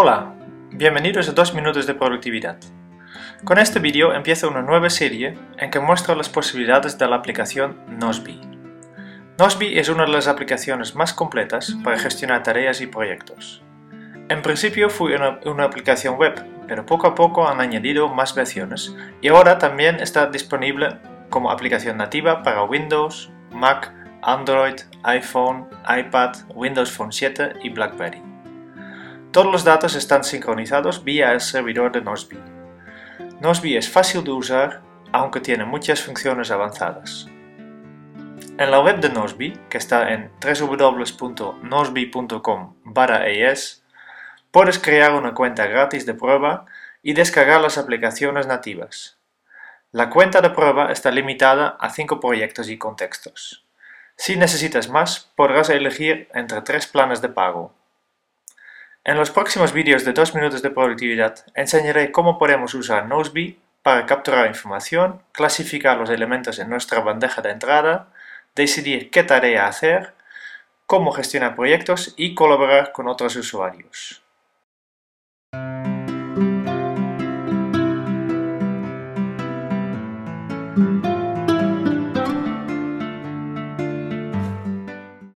Hola, bienvenidos a 2 minutos de productividad. Con este vídeo empiezo una nueva serie en que muestro las posibilidades de la aplicación Nozbe. Nozbe es una de las aplicaciones más completas para gestionar tareas y proyectos. En principio fue una aplicación web, pero poco a poco han añadido más versiones y ahora también está disponible como aplicación nativa para Windows, Mac, Android, iPhone, iPad, Windows Phone 7 y BlackBerry. Todos los datos están sincronizados vía el servidor de Nozbe. Nozbe es fácil de usar, aunque tiene muchas funciones avanzadas. En la web de Nozbe, que está en www.nozbe.com es, puedes crear una cuenta gratis de prueba y descargar las aplicaciones nativas. La cuenta de prueba está limitada a 5 proyectos y contextos. Si necesitas más, podrás elegir entre tres planes de pago. En los próximos vídeos de 2 minutos de productividad enseñaré cómo podemos usar Noseby para capturar información, clasificar los elementos en nuestra bandeja de entrada, decidir qué tarea hacer, cómo gestionar proyectos y colaborar con otros usuarios.